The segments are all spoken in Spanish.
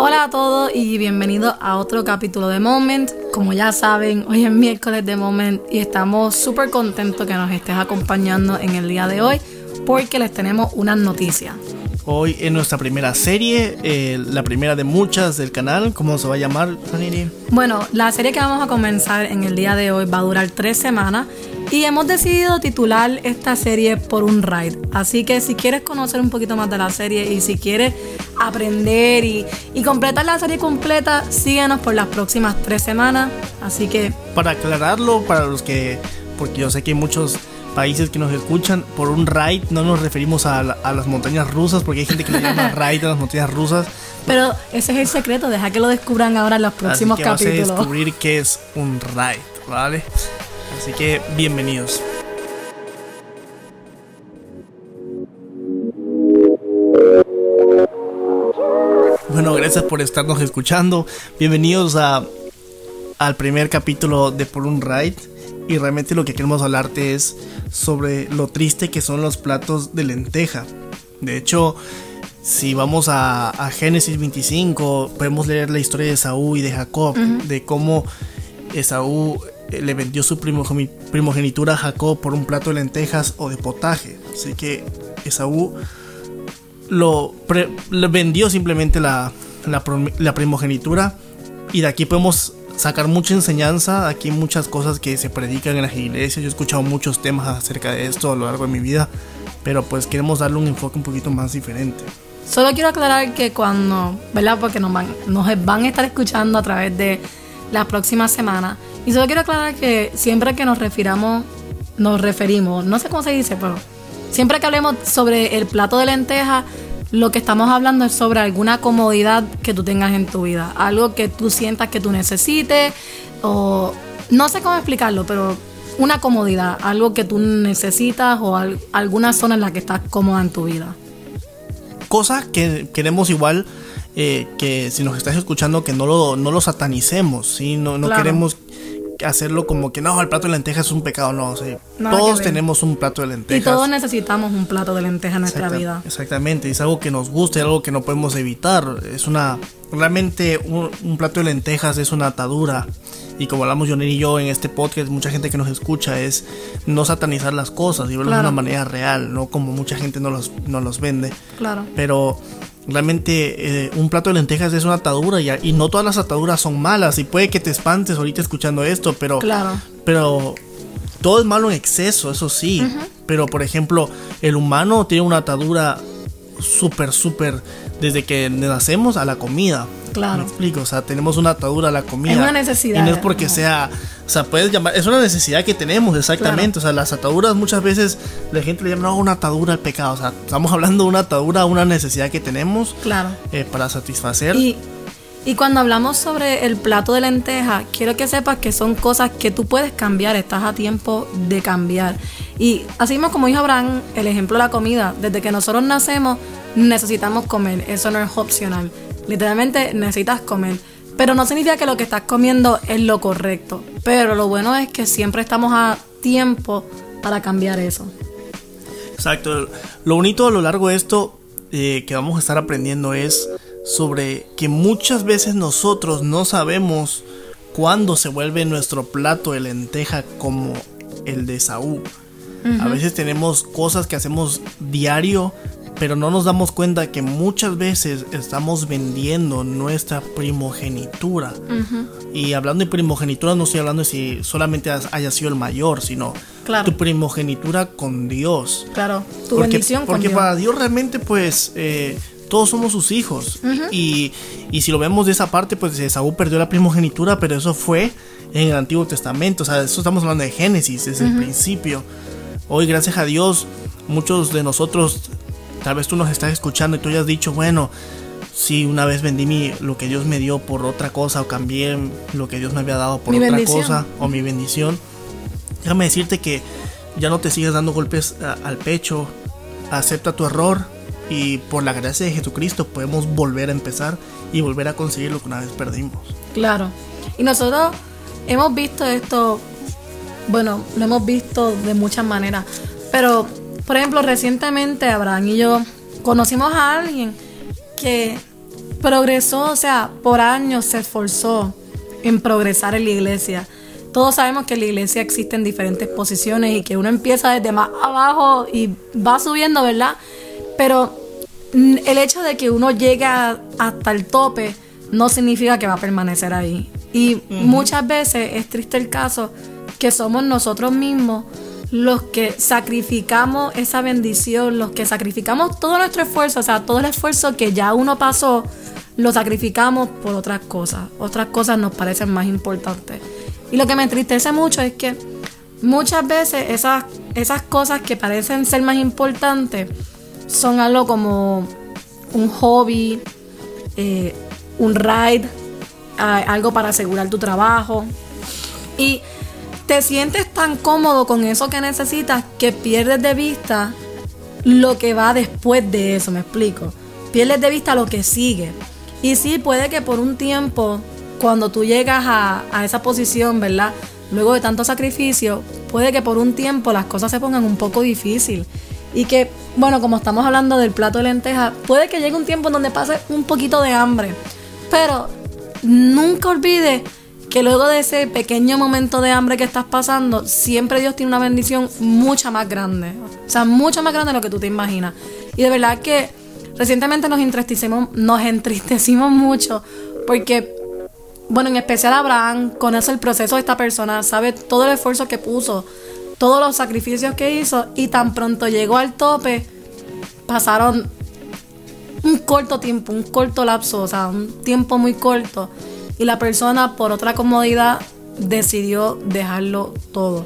Hola a todos y bienvenidos a otro capítulo de Moment. Como ya saben, hoy es miércoles de Moment y estamos súper contentos que nos estés acompañando en el día de hoy porque les tenemos unas noticias. Hoy en nuestra primera serie, eh, la primera de muchas del canal, ¿cómo se va a llamar, Raniri? Bueno, la serie que vamos a comenzar en el día de hoy va a durar tres semanas y hemos decidido titular esta serie por un ride. Así que si quieres conocer un poquito más de la serie y si quieres aprender y, y completar la serie completa, síguenos por las próximas tres semanas. Así que... Para aclararlo, para los que, porque yo sé que hay muchos países que nos escuchan, por un ride no nos referimos a, a las montañas rusas, porque hay gente que le llama ride a las montañas rusas. Pero ese es el secreto, deja que lo descubran ahora en los próximos Así que capítulos. Vas a descubrir qué es un ride, ¿vale? Así que bienvenidos. Bueno, gracias por estarnos escuchando. Bienvenidos a, al primer capítulo de Por un Ride. Y realmente lo que queremos hablarte es sobre lo triste que son los platos de lenteja. De hecho, si vamos a, a Génesis 25, podemos leer la historia de Esaú y de Jacob, de cómo Esaú eh, le vendió su primogeni- primogenitura a Jacob por un plato de lentejas o de potaje. Así que Esaú lo, pre- le vendió simplemente la, la primogenitura y de aquí podemos sacar mucha enseñanza, aquí muchas cosas que se predican en las iglesias, yo he escuchado muchos temas acerca de esto a lo largo de mi vida, pero pues queremos darle un enfoque un poquito más diferente. Solo quiero aclarar que cuando, ¿verdad? Porque nos van, nos van a estar escuchando a través de las próximas semanas. Y solo quiero aclarar que siempre que nos refiramos, nos referimos, no sé cómo se dice, pero siempre que hablemos sobre el plato de lentejas, lo que estamos hablando es sobre alguna comodidad que tú tengas en tu vida. Algo que tú sientas que tú necesites o no sé cómo explicarlo, pero una comodidad, algo que tú necesitas o al- alguna zona en la que estás cómoda en tu vida. Cosas que queremos igual eh, que si nos estás escuchando que no lo, no lo satanicemos, ¿sí? no, no Claro. queremos hacerlo como que no, el plato de lentejas es un pecado, no, todos tenemos un plato de Y lentejas. todos necesitamos un plato de lenteja en nuestra Exacta- vida. Exactamente, es algo que nos gusta, es algo que no podemos evitar. Es una. Realmente, un, un plato de lentejas es una atadura. Y como hablamos Johnny y yo en este podcast, mucha gente que nos escucha es no satanizar las cosas y verlo de una manera real, no como mucha gente no los, no los vende. Claro. Pero realmente eh, un plato de lentejas es una atadura y, y no todas las ataduras son malas. Y puede que te espantes ahorita escuchando esto, pero Claro. pero todo es malo en exceso, eso sí. Pero por ejemplo, el humano tiene una atadura súper, súper desde que nacemos a la comida. Claro. Me explico, o sea, tenemos una atadura a la comida. Es una necesidad, Y no es porque ¿no? sea, o sea, puedes llamar, es una necesidad que tenemos, exactamente. O sea, las ataduras muchas veces la gente le llama "No, una atadura al pecado. O sea, estamos hablando de una atadura a una necesidad que tenemos Claro. eh, para satisfacer. Y, y cuando hablamos sobre el plato de lenteja, quiero que sepas que son cosas que tú puedes cambiar, estás a tiempo de cambiar. Y así mismo como dijo Abraham, el ejemplo de la comida, desde que nosotros nacemos necesitamos comer, eso no es opcional. Literalmente necesitas comer. Pero no significa que lo que estás comiendo es lo correcto. Pero lo bueno es que siempre estamos a tiempo para cambiar eso. Exacto. Lo bonito a lo largo de esto eh, que vamos a estar aprendiendo es sobre que muchas veces nosotros no sabemos cuándo se vuelve nuestro plato de lenteja como el de Saúl. A veces tenemos cosas que hacemos diario, pero no nos damos cuenta que muchas veces estamos vendiendo nuestra primogenitura. Y hablando de primogenitura, no estoy hablando de si solamente has- haya sido el mayor, sino Claro. tu primogenitura con Dios. Claro, tu porque bendición con porque Dios. para Dios realmente, pues, eh, todos somos sus hijos. y, y si lo vemos de esa parte, pues Esaú perdió la primogenitura, pero eso fue en el Antiguo Testamento. O sea, eso estamos hablando de Génesis, desde el principio. Hoy, gracias a Dios, muchos de nosotros, tal vez tú nos estás escuchando y tú ya has dicho, bueno, si una vez vendí mi, lo que Dios me dio por otra cosa o cambié lo que Dios me había dado por Mi otra bendición. cosa o mi bendición. Déjame decirte que ya no te sigas dando golpes a- al pecho, acepta tu error y por la gracia de Jesucristo podemos volver a empezar y volver a conseguir lo que una vez perdimos. Claro. Y nosotros hemos visto esto, bueno, lo hemos visto de muchas maneras. Pero, por ejemplo, recientemente Abraham y yo conocimos a alguien que progresó, o sea, por años se esforzó en progresar en la iglesia. Todos sabemos que en la iglesia existen diferentes posiciones y que uno empieza desde más abajo y va subiendo, ¿verdad? Pero mm, el hecho de que uno llegue hasta el tope no significa que va a permanecer ahí. Y muchas veces es triste el caso que somos nosotros mismos los que sacrificamos esa bendición, los que sacrificamos todo nuestro esfuerzo, o sea, todo el esfuerzo que ya uno pasó, lo sacrificamos por otras cosas. Otras cosas nos parecen más importantes. Y lo que me entristece mucho es que muchas veces esas, esas cosas que parecen ser más importantes son algo como un hobby, eh, un ride, algo para asegurar tu trabajo. Y te sientes tan cómodo con eso que necesitas que pierdes de vista lo que va después de eso, me explico. Pierdes de vista lo que sigue. Y sí, puede que por un tiempo, cuando tú llegas a, esa posición, ¿verdad? Luego de tanto sacrificio, puede que por un tiempo las cosas se pongan un poco difícil. Y que, bueno, como estamos hablando del plato de lenteja, puede que llegue un tiempo en donde pase un poquito de hambre. Pero nunca olvides que luego de ese pequeño momento de hambre que estás pasando, siempre Dios tiene una bendición mucha más grande. O sea, mucho más grande de lo que tú te imaginas. Y de verdad que recientemente nos entristecimos, nos entristecimos mucho porque, bueno, en especial Abraham conoce el proceso de esta persona, sabe todo el esfuerzo que puso, todos los sacrificios que hizo y tan pronto llegó al tope, pasaron un corto tiempo, un corto lapso, o sea, un tiempo muy corto y la persona por otra comodidad decidió dejarlo todo.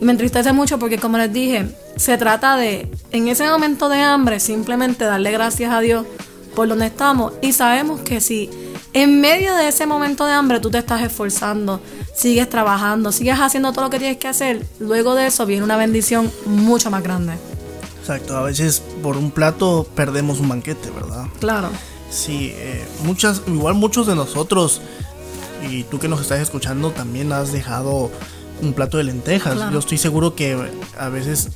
Y me entristece mucho porque como les dije, se trata de en ese momento de hambre simplemente darle gracias a Dios por donde estamos y sabemos que si en medio de ese momento de hambre tú te estás esforzando, sigues trabajando, sigues haciendo todo lo que tienes que hacer, luego de eso viene una bendición mucho más grande. Exacto, a veces por un plato perdemos un banquete, ¿verdad? Claro. Sí, eh, muchas, igual muchos de nosotros y tú que nos estás escuchando también has dejado un plato de lentejas. Yo estoy seguro que a veces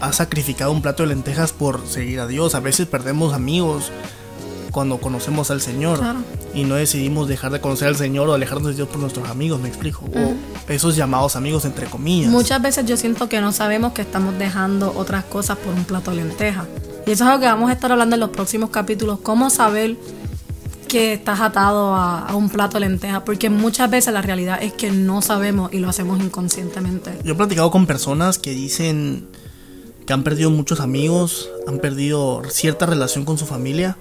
has sacrificado un plato de lentejas por seguir a Dios. A veces perdemos amigos cuando conocemos al Señor y no decidimos dejar de conocer al Señor o alejarnos de Dios por nuestros amigos, me explico. O esos llamados amigos entre comillas. Muchas veces yo siento que no sabemos que estamos dejando otras cosas por un plato de lentejas. Y eso es algo que vamos a estar hablando en los próximos capítulos. Cómo saber que estás atado a, un plato de lentejas, porque muchas veces la realidad es que no sabemos y lo hacemos inconscientemente. Yo he platicado con personas que dicen que han perdido muchos amigos, han perdido cierta relación con su familia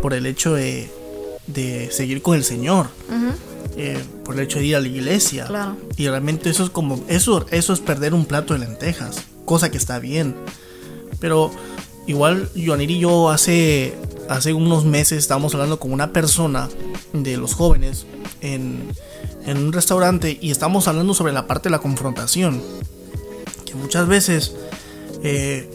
por el hecho de, seguir con el Señor, eh, por el hecho de ir a la iglesia. Y realmente eso es como, eso, eso es perder un plato de lentejas, cosa que está bien. Pero igual Joanir y yo hace hace unos meses estábamos hablando con una persona de los jóvenes en, un restaurante y estábamos hablando sobre la parte de la confrontación. Que muchas veces eh,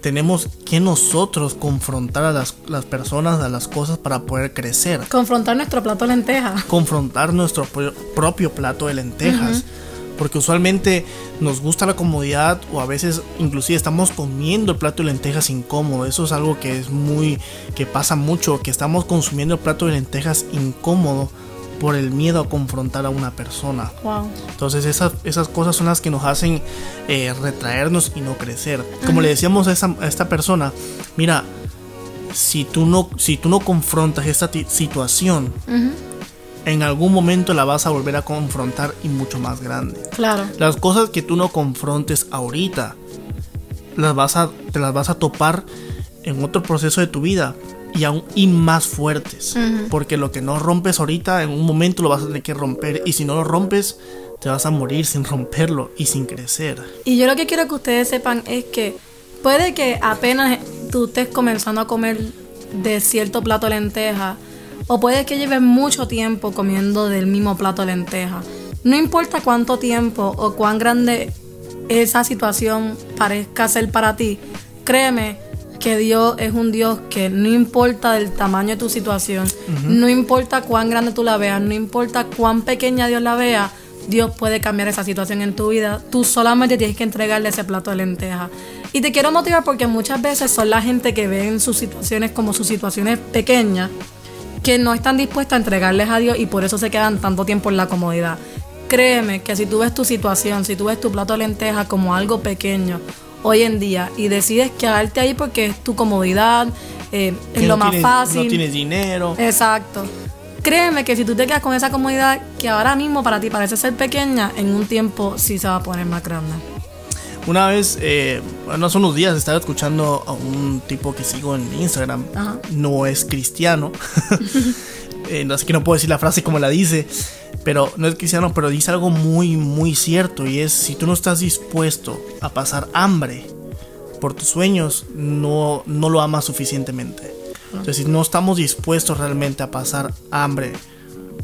tenemos que nosotros confrontar a las, personas, a las cosas para poder crecer. Confrontar nuestro plato de lentejas. Confrontar nuestro propio plato de lentejas porque usualmente nos gusta la comodidad o a veces inclusive estamos comiendo el plato de lentejas incómodo. Eso es algo que es muy que pasa mucho, que estamos consumiendo el plato de lentejas incómodo por el miedo a confrontar a una persona. Entonces esas, esas cosas son las que nos hacen eh, retraernos y no crecer. Como le decíamos a, esta persona, mira, si tú no, si tú no confrontas esta situación, en algún momento la vas a volver a confrontar y mucho más grande. Claro. Las cosas que tú no confrontes ahorita, las vas a, te las vas a topar en otro proceso de tu vida y aún y más fuertes. Porque lo que no rompes ahorita, en un momento lo vas a tener que romper. Y si no lo rompes, te vas a morir sin romperlo y sin crecer. Y yo lo que quiero que ustedes sepan es que puede que apenas tú estés comenzando a comer de cierto plato lenteja o puede que lleves mucho tiempo comiendo del mismo plato de lentejas. No importa cuánto tiempo o cuán grande esa situación parezca ser para ti, créeme que Dios es un Dios que no importa del tamaño de tu situación, no importa cuán grande tú la veas, no importa cuán pequeña Dios la vea, Dios puede cambiar esa situación en tu vida. Tú solamente tienes que entregarle ese plato de lentejas. Y te quiero motivar porque muchas veces son la gente que ven sus situaciones como sus situaciones pequeñas que no están dispuestos a entregarles a Dios y por eso se quedan tanto tiempo en la comodidad. Créeme que si tú ves tu situación, si tú ves tu plato de lenteja como algo pequeño hoy en día y decides quedarte ahí porque es tu comodidad, eh, es lo no más tienes- fácil. No tienes dinero. Exacto. Créeme que si tú te quedas con esa comodidad que ahora mismo para ti parece ser pequeña, en un tiempo sí se va a poner más grande. Una vez, eh, bueno, hace unos días estaba escuchando a un tipo que sigo en Instagram. Ajá. No es cristiano. Eh, no, así que no puedo decir la frase como la dice. Pero no es cristiano, pero dice algo muy, muy cierto. Y es, si tú no estás dispuesto a pasar hambre por tus sueños, no, no lo amas suficientemente. Entonces, si no estamos dispuestos realmente a pasar hambre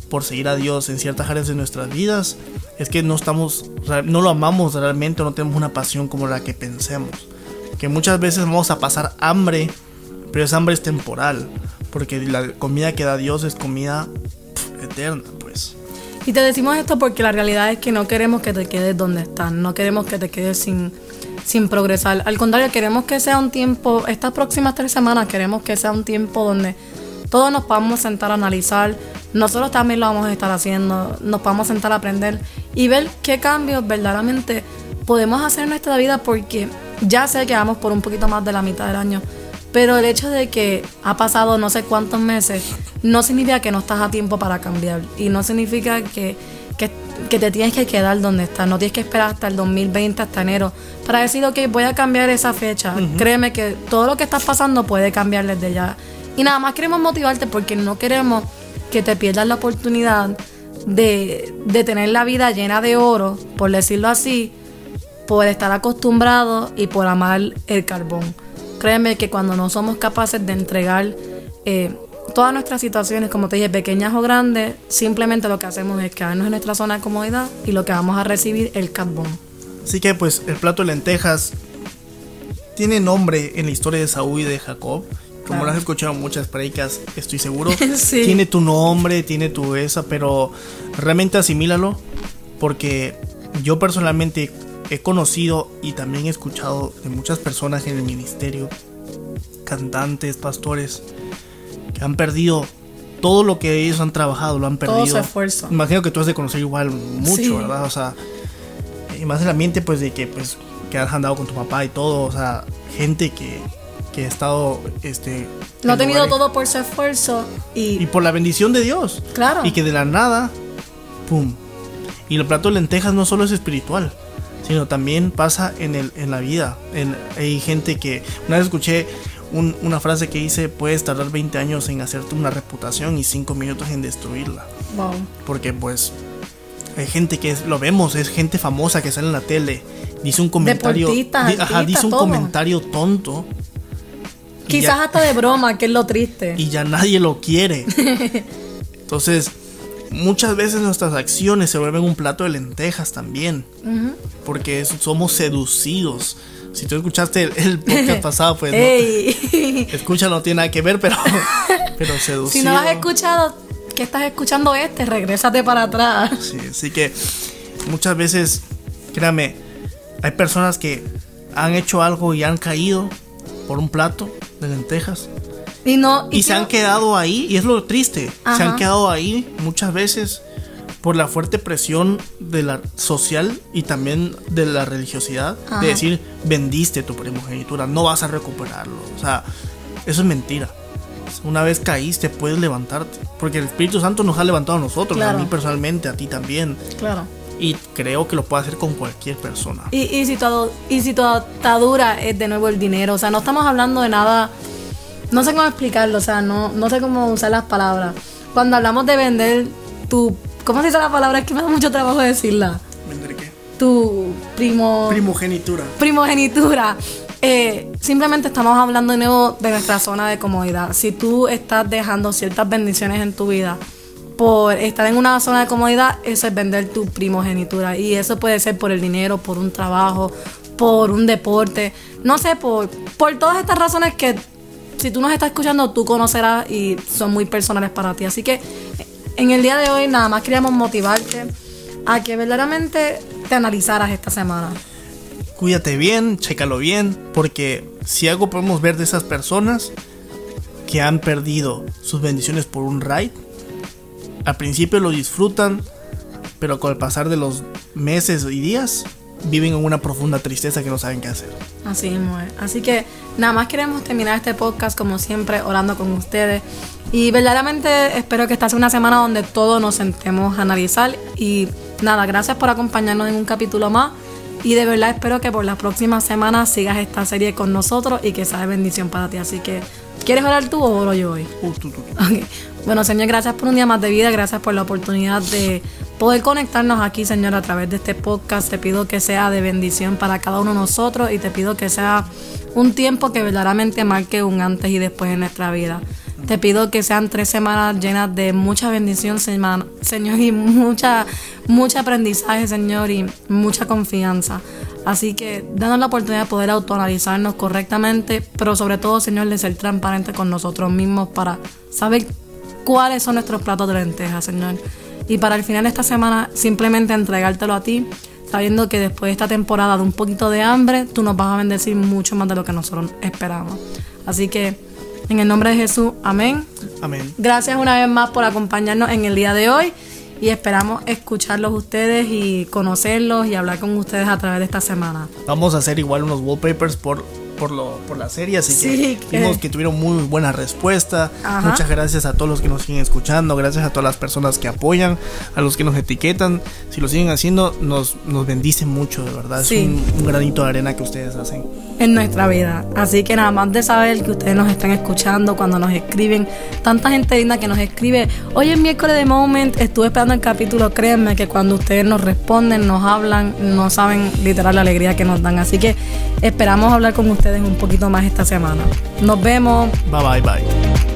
por seguir a Dios en ciertas áreas de nuestras vidas, es que no estamos, no lo amamos realmente no tenemos una pasión como la que pensemos. Que muchas veces vamos a pasar hambre, pero esa hambre es temporal, porque la comida que da Dios es comida pf, eterna, pues. Y te decimos esto porque la realidad es que no queremos que te quedes donde estás, no queremos que te quedes sin, sin progresar. Al contrario, queremos que sea un tiempo, estas próximas tres semanas queremos que sea un tiempo donde todos nos podamos sentar a analizar, nosotros también lo vamos a estar haciendo, nos podamos sentar a aprender y ver qué cambios verdaderamente podemos hacer en nuestra vida porque ya sé que vamos por un poquito más de la mitad del año, pero el hecho de que ha pasado no sé cuántos meses no significa que no estás a tiempo para cambiar. Y no significa que, que, que te tienes que quedar donde estás. No tienes que esperar hasta el 2020, hasta enero, para decir, ok, voy a cambiar esa fecha. Créeme que todo lo que estás pasando puede cambiar desde ya. Y nada más queremos motivarte porque no queremos que te pierdas la oportunidad de, de tener la vida llena de oro, por decirlo así, por estar acostumbrado y por amar el carbón. Créeme que cuando no somos capaces de entregar eh, todas nuestras situaciones, como te dije, pequeñas o grandes, simplemente lo que hacemos es quedarnos en nuestra zona de comodidad y lo que vamos a recibir el carbón. Así que pues el plato de lentejas tiene nombre en la historia de Saúl y de Jacob. Como Claro. lo has escuchado en muchas predicas, estoy seguro. Sí. Tiene tu nombre, tiene tu esa, pero realmente asimílalo. Porque yo personalmente he conocido y también he escuchado de muchas personas en el ministerio, cantantes, pastores, que han perdido todo lo que ellos han trabajado, lo han Todo perdido. su esfuerzo. Imagino que tú has de conocer igual mucho, Sí. ¿verdad? O sea, y más en el ambiente pues de que pues que has andado con tu papá y todo, o sea, gente que, que ha estado este Lo ha en tenido lugares- todo por su esfuerzo y, y por la bendición de Dios. claro. Y que de la nada, pum. Y el plato de lentejas no solo es espiritual, sino también pasa en, el, en la vida. En, hay gente que. Una vez escuché un- una frase que dice: Puedes tardar 20 años en hacerte una reputación y 5 minutos en destruirla. Wow. Porque, pues. Hay gente que es- lo vemos, es gente famosa que sale en la tele. Dice un comentario. Di- ajá, dice un todo. comentario tonto. Quizás ya- hasta de broma, que es lo triste. y ya nadie lo quiere. Entonces, muchas veces nuestras acciones se vuelven un plato de lentejas también, Ujú. porque es- somos seducidos. Si tú escuchaste el, el podcast pasado, pues no, escucha, no tiene nada que ver, pero, pero seducido. si no lo has escuchado, ¿qué estás escuchando este? Regrésate para atrás. Sí, así que muchas veces, créame, hay personas que han hecho algo y han caído por un plato de lentejas. Y no. Y se han quedado ahí, y es lo triste, se Ajá. han quedado ahí muchas veces por la fuerte presión de la social y también de la religiosidad, Ajá. de decir, vendiste tu primogenitura, no vas a recuperarlo. O sea, eso es mentira. Una vez caíste, puedes levantarte, porque el Espíritu Santo nos ha levantado a nosotros, Claro. a mí personalmente, a ti también, Claro. Y creo que lo puede hacer con cualquier persona. Y, y, si tu, y si tu atadura es de nuevo el dinero, o sea, no estamos hablando de nada, no sé cómo explicarlo, o sea, no, no sé cómo usar las palabras. Cuando hablamos de vender tu, ¿cómo se dice la palabra? Es que me da mucho trabajo decirla. ¿Vender qué? Tu primo, Primogenitura. primogenitura. Eh, simplemente estamos hablando de nuevo de nuestra zona de comodidad. Si tú estás dejando ciertas bendiciones en tu vida por estar en una zona de comodidad, eso es vender tu primogenitura. Y eso puede ser por el dinero, por un trabajo, por un deporte, no sé, por, por todas estas razones que si tú nos estás escuchando, tú conocerás y son muy personales para ti. Así que en el día de hoy nada más queríamos motivarte a que verdaderamente te analizaras esta semana. Cuídate bien, chécalo bien, porque si algo podemos ver de esas personas que han perdido sus bendiciones por un raid. Al principio lo disfrutan, pero con el pasar de los meses y días viven en una profunda tristeza que no saben qué hacer. Así es. Así que nada más queremos terminar este podcast como siempre orando con ustedes. Y verdaderamente espero que esta sea una semana donde todos nos sentemos a analizar. Y nada, gracias por acompañarnos en un capítulo más. Y de verdad espero que por las próximas semanas sigas esta serie con nosotros y que sea de bendición para ti. Así que, ¿quieres orar tú o oro yo hoy? Uh, tú, tú, tú. Ok. Bueno, Señor, gracias por un día más de vida, gracias por la oportunidad de poder conectarnos aquí, Señor, a través de este podcast. Te pido que sea de bendición para cada uno de nosotros y te pido que sea un tiempo que verdaderamente marque un antes y después en nuestra vida. Te pido que sean tres semanas llenas de mucha bendición, Señor, y mucha, mucho aprendizaje, Señor, y mucha confianza. Así que danos la oportunidad de poder autoanalizarnos correctamente, pero sobre todo, Señor, de ser transparente con nosotros mismos para saber cuáles son nuestros platos de lentejas, Señor. Y para el final de esta semana, simplemente entregártelo a ti, sabiendo que después de esta temporada de un poquito de hambre, tú nos vas a bendecir mucho más de lo que nosotros esperamos. Así que, en el nombre de Jesús, amén. Amén. Gracias una vez más por acompañarnos en el día de hoy y esperamos escucharlos ustedes y conocerlos y hablar con ustedes a través de esta semana. Vamos a hacer igual unos wallpapers por, por, lo, por la serie, así Sí, que que- vimos que tuvieron muy buena respuesta. Ajá. Muchas gracias a todos los que nos siguen escuchando, gracias a todas las personas que apoyan, a los que nos etiquetan. Si lo siguen haciendo, nos, nos bendicen mucho, de verdad. Sí. Es un, un granito de arena que ustedes hacen. en nuestra vida. Así que nada más de saber que ustedes nos están escuchando cuando nos escriben, tanta gente linda que nos escribe, hoy es miércoles de Moment, estuve esperando el capítulo, créanme que cuando ustedes nos responden, nos hablan, no saben literal la alegría que nos dan. Así que esperamos hablar con ustedes un poquito más esta semana. Nos vemos. Bye bye bye.